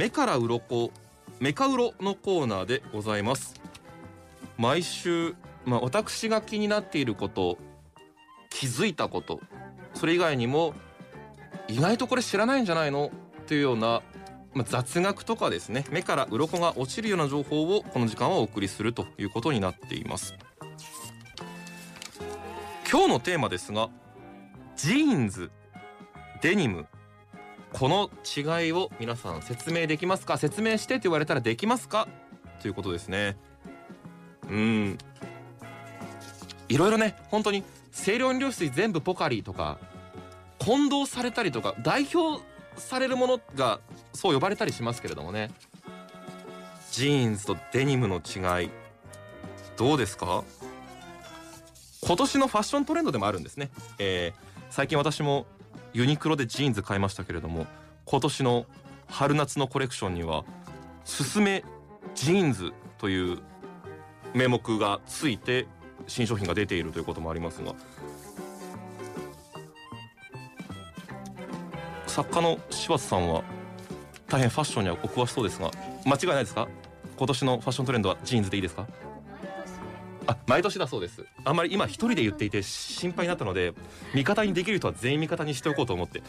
目から鱗メカウロのコーナーでございます。毎週まあ私が気になっていること気づいたことそれ以外にも意外とこれ知らないんじゃないの？というような、まあ、雑学とかですね目から鱗が落ちるような情報をこの時間はお送りするということになっています。今日のテーマですがジーンズデニム。この違いを皆さん説明できますか？説明してって言われたらできますか？ということですね。うん。いろいろね本当に清涼飲料水全部ポカリとか混同されたりとか代表されるものがそう呼ばれたりしますけれどもね。ジーンズとデニムの違いどうですか？今年のファッショントレンドでもあるんですね、えー、最近私もユニクロでジーンズ買いましたけれども今年の春夏のコレクションには「すすめジーンズ」という名目がついて新商品が出ているということもありますが作家の柴田さんは大変ファッションにはお詳しそうですが間違いないですか？今年のファッショントレンドはジーンズでいいですか？あ毎年だそうです。あんまり今一人で言っていて心配になったので味方にできる人は全員味方にしておこうと思って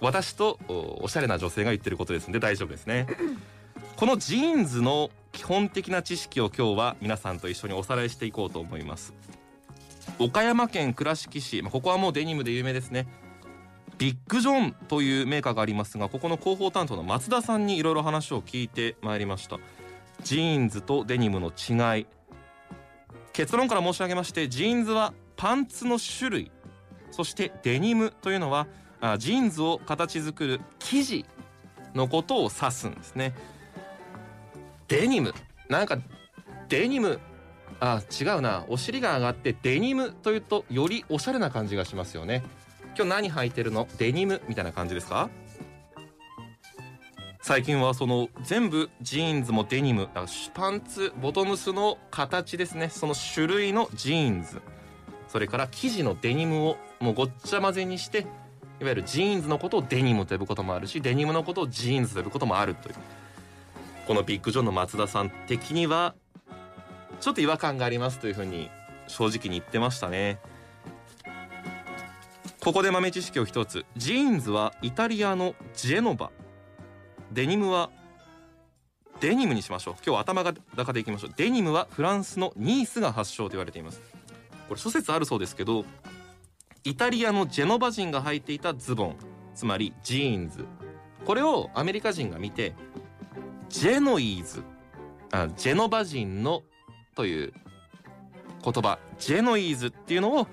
私とおしゃれな女性が言ってることですので大丈夫ですね。このジーンズの基本的な知識を今日は皆さんと一緒におさらいしていこうと思います。岡山県倉敷市、まあ、ここはもうデニムで有名ですね。ビッグジョンというメーカーがありますがここの広報担当の松田さんにいろいろ話を聞いてまいりました。ジーンズとデニムの違い結論から申し上げましてジーンズはパンツの種類そしてデニムというのはあジーンズを形作る生地のことを指すんですね。デニム。なんかデニムあ違うな。お尻が上がってデニムというとよりおしゃれな感じがしますよね。今日何履いてるの？デニムみたいな感じですか？最近はその全部ジーンズもデニムパンツボトムスの形ですね。その種類のジーンズ。それから生地のデニムをもうごっちゃ混ぜにしていわゆるジーンズのことをデニムと呼ぶこともあるしデニムのことをジーンズと呼ぶこともあるという。このビッグジョンの松田さん的にはちょっと違和感がありますというふうに正直に言ってましたね。ここで豆知識を一つ。ジーンズはイタリアのジェノバ。デニムはデニムにしましょう。今日は頭高でいきましょう。デニムはフランスのニースが発祥と言われています。これ諸説あるそうですけどイタリアのジェノバ人が履いていたズボンつまりジーンズ。これをアメリカ人が見てジェノイーズあジェノバ人のという言葉。ジェノイーズっていうのを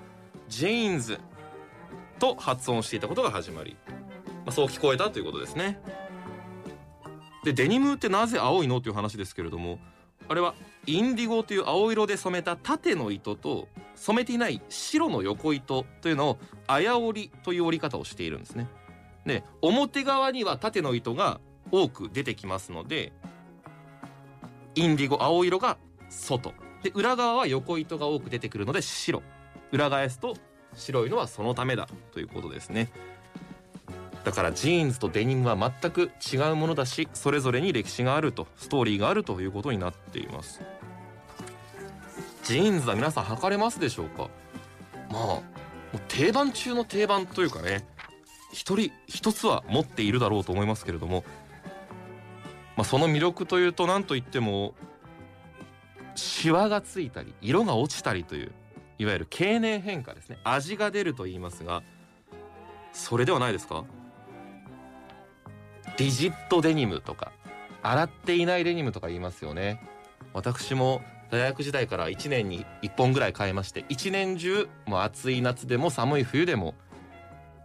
ジーンズと発音していたことが始まり、まあ、そう聞こえたということですね。でデニムってなぜ青いのという話ですけれどもあれはインディゴという青色で染めた縦の糸と染めていない白の横糸というのを綾織りという織り方をしているんですね。で表側には縦の糸が多く出てきますのでインディゴ青色が外で裏側は横糸が多く出てくるので白裏返すと白いのはそのためだということですね。だからジーンズとデニムは全く違うものだしそれぞれに歴史があるとストーリーがあるということになっています。ジーンズは皆さん履かれますでしょうか？まあもう定番中の定番というかね一人一つは持っているだろうと思いますけれどもまあその魅力というと何といってもシワがついたり色が落ちたりといういわゆる経年変化ですね。味が出ると言いますがそれではないですか？リジットデニムとか洗っていないデニムとか言いますよね。私も大学時代から1年に1本ぐらい買いまして1年中もう暑い夏でも寒い冬でも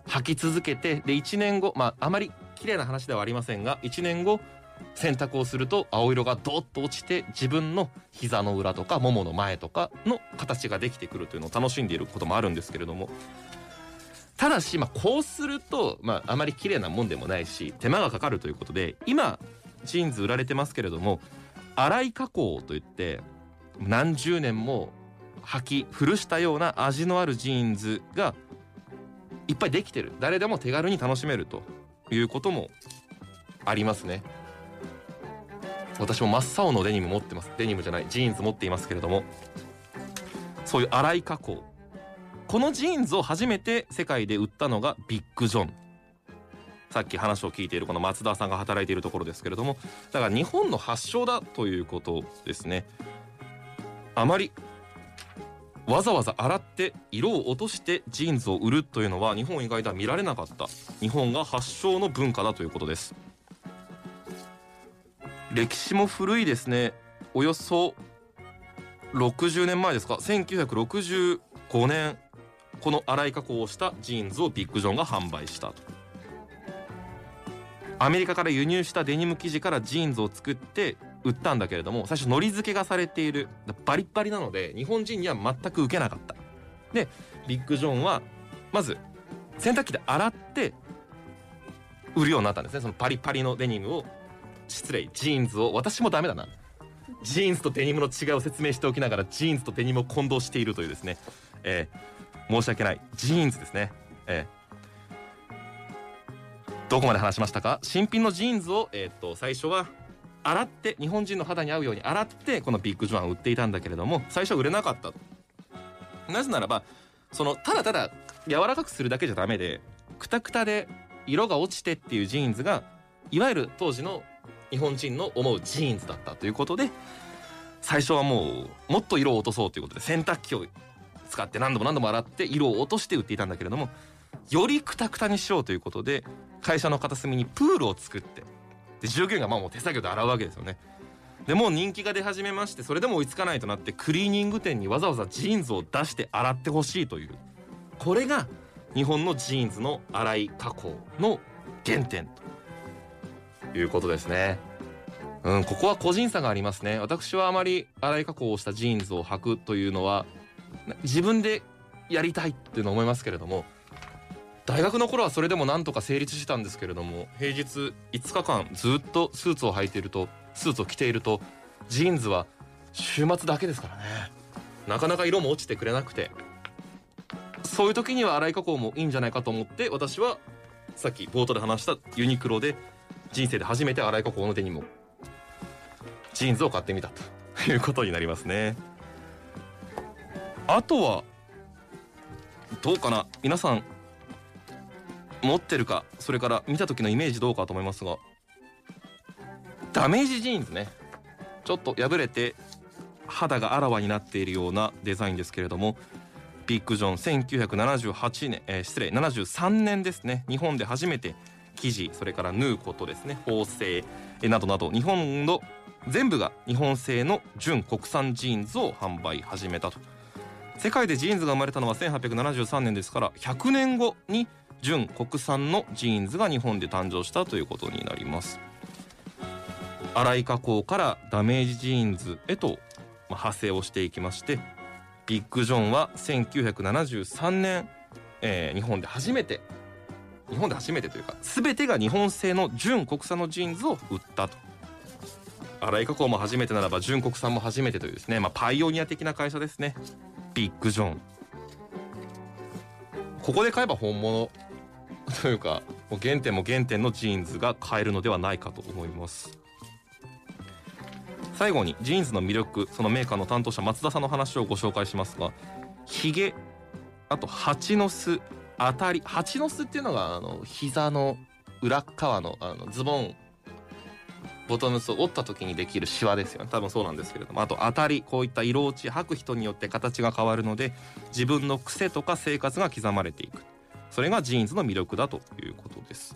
履き続けてで1年後まああまり綺麗な話ではありませんが1年後洗濯をすると青色がドッと落ちて自分の膝の裏とかももの前とかの形ができてくるというのを楽しんでいることもあるんですけれどもただし、まあ、こうすると、まあ、あまり綺麗なもんでもないし手間がかかるということで今ジーンズ売られてますけれども洗い加工といって何十年も履き古したような味のあるジーンズがいっぱいできてる。誰でも手軽に楽しめるということもありますね。私も真っ青のデニム持ってます。デニムじゃないジーンズ持っていますけれども。そういう洗い加工。このジーンズを初めて世界で売ったのがビッグ・ジョン。さっき話を聞いているこの松田さんが働いているところですけれども。だから日本の発祥だということですね。あまりわざわざ洗って色を落としてジーンズを売るというのは日本以外では見られなかった。日本が発祥の文化だということです。歴史も古いですね。およそ60年前ですか？1965年この洗い加工をしたジーンズをビッグジョンが販売したと。アメリカから輸入したデニム生地からジーンズを作って売ったんだけれども最初のり付けがされているバリッバリなので日本人には全く受けなかった。でビッグジョンはまず洗濯機で洗って売るようになったんですね。そのパリパリのデニムを失礼ジーンズを私もダメだな。ジーンズとデニムの違いを説明しておきながらジーンズとデニムを混同しているというですね、えー、申し訳ない。ジーンズですね、えー、どこまで話しましたか？新品のジーンズを、えー、っと最初は洗って日本人の肌に合うように洗ってこのビッグジョンを売っていたんだけれども最初は売れなかった。となぜならばそのただただ柔らかくするだけじゃダメでくたくたで色が落ちてっていうジーンズがいわゆる当時の日本人の思うジーンズだったということで最初はもうもっと色を落とそうということで洗濯機を使って何度も何度も洗って色を落として売っていたんだけれどもよりクタクタにしようということで会社の片隅にプールを作ってで従業員がまあもう手作業で洗うわけですよね。でも人気が出始めましてそれでも追いつかないとなってクリーニング店にわざわざジーンズを出して洗ってほしいという。これが日本のジーンズの洗い加工の原点と。いうことですね。うんここは個人差がありますね。私はあまり洗い加工をしたジーンズを履くというのは自分でやりたいっていうの思いますけれども大学の頃はそれでもなんとか成立してたんですけれども平日5日間ずっとスーツを履いているとスーツを着ているとジーンズは週末だけですからね。なかなか色も落ちてくれなくて。そういう時には洗い加工もいいんじゃないかと思って私はさっき冒頭で話したユニクロで人生で初めて洗い加工のデニムジーンズを買ってみたということになりますね。あとはどうかな皆さん持ってるかそれから見た時のイメージどうかと思いますがダメージジーンズね。ちょっと破れて肌があらわになっているようなデザインですけれどもビッグジョン1978年、えー、失礼73年ですね。日本で初めて生地それから縫うことですね。縫製などなど日本の全部が日本製の純国産ジーンズを販売始めたと。世界でジーンズが生まれたのは1873年ですから100年後に純国産のジーンズが日本で誕生したということになります。洗い加工からダメージジーンズへと派生をしていきましてビッグ・ジョンは1973年、えー、日本で初めて日本で初めてというか全てが日本製の純国産のジーンズを売ったと。洗い加工も初めてならば純国産も初めてというですね、まあ、パイオニア的な会社ですね。ビッグ・ジョン。ここで買えば本物。というかもう原点も原点のジーンズが買えるのではないかと思います。最後にジーンズの魅力そのメーカーの担当者松田さんの話をご紹介しますがヒゲあと蜂の巣当たり。蜂の巣っていうのがあの膝の裏側のあのズボンボトムスを折った時にできるシワですよね。多分そうなんですけれども。あと当たりこういった色落ち履く人によって形が変わるので自分の癖とか生活が刻まれていく。それがジーンズの魅力だということです。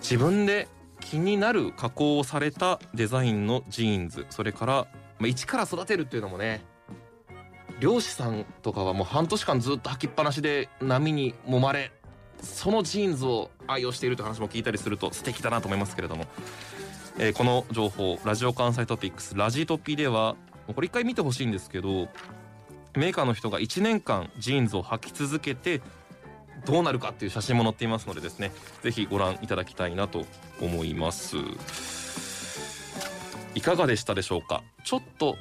自分で気になる加工をされたデザインのジーンズ。それから、まあ、一から育てるっていうのもね漁師さんとかはもう半年間ずっと履きっぱなしで波に揉まれそのジーンズを愛用しているという話も聞いたりすると素敵だなと思いますけれども、えー、この情報ラジオ関西トピックスラジトピではこれ一回見てほしいんですけどメーカーの人が1年間ジーンズを履き続けてどうなるかっていう写真も載っていますのでですねぜひご覧いただきたいなと思います。いかがでしたでしょうか？ちょっと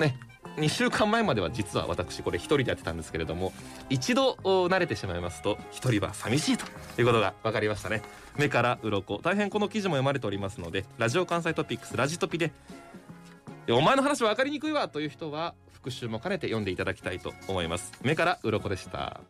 ね2週間前までは実は私これ一人でやってたんですけれども一度慣れてしまいますと一人は寂しいということが分かりましたね。目から鱗。大変この記事も読まれておりますのでラジオ関西トピックスラジトピでお前の話分かりにくいわという人は復習も兼ねて読んでいただきたいと思います。目から鱗でした。